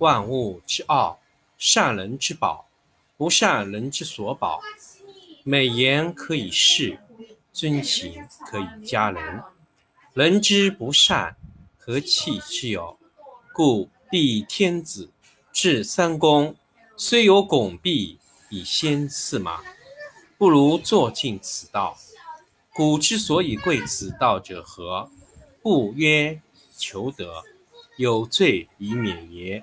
万物之奥，善人之宝，不善人之所宝。美言可以世，尊行可以加人。人之不善，何气之有？故立天子，制三公，虽有拱璧以先驷马，不如坐尽此道。古之所以贵此道者何？不曰求得，有罪以免也？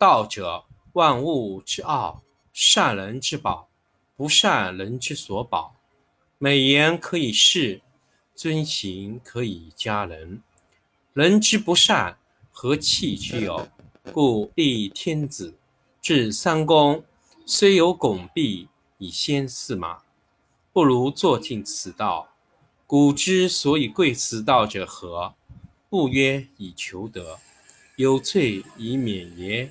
道者，万物之奥，善人之宝，不善人之所宝。美言可以世，尊行可以加人。人之不善，何气之有？故立天子，制三公，虽有拱璧以先驷马，不如坐尽此道。古之所以贵此道者何？不曰以求得，有罪以免也？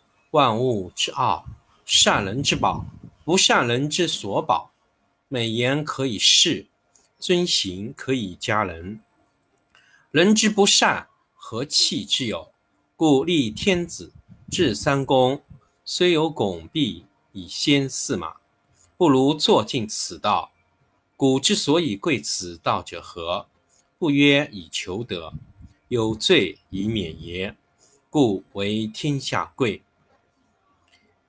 万物之奥，善人之宝，不善人之所宝。美言可以世，尊行可以加人。人之不善，何气之有？故立天子，制三公，虽有拱璧以先驷马，不如坐尽此道。古之所以贵此道者何？不曰以求得，有罪以免也。故为天下贵。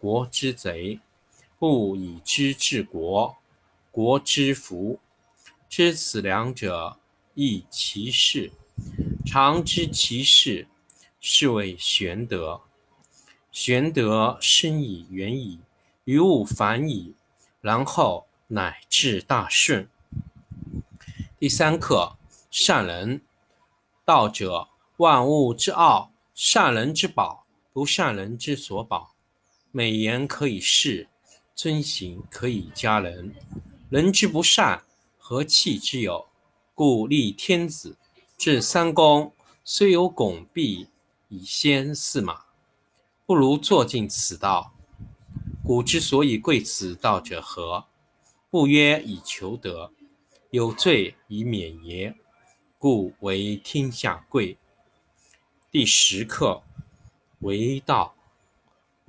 国之贼；不以知治国，国之福。知此两者，亦其事。常知其事。是谓玄德。玄德深以远矣，于物反矣，然后乃至大顺。第三课：善人。道者，万物之奥，善人之宝，不善人之所宝。美言可以世，尊行可以加人。人之不善，何气之有？故立天子，制三公，虽有拱璧。以先驷马，不如坐尽此道。古之所以贵此道者何？不曰以求得，有罪以免也。故为天下贵。第十课：为道，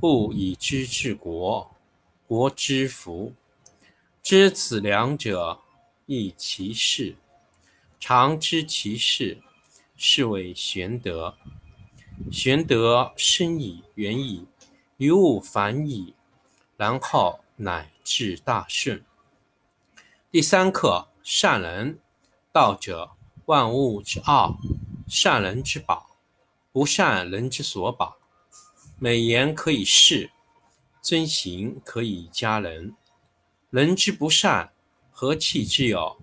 不以知治国，国之福。知此两者，亦其事。常知其事，是谓玄德。玄德深矣远矣，于物反矣，然后乃至大顺。第三课：善人。道者，万物之奥，善人之宝，不善人之所宝。美言可以世，尊行可以加人。人之不善，何气之有？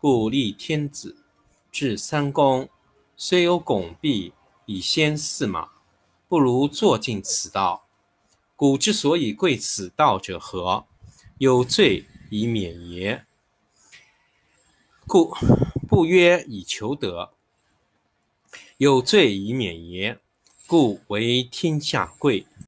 故立天子，制三公，虽有拱璧。以先驷马，不如坐尽此道。古之所以贵此道者何？有罪以免也。故不曰以求得，有罪以免也。故为天下贵。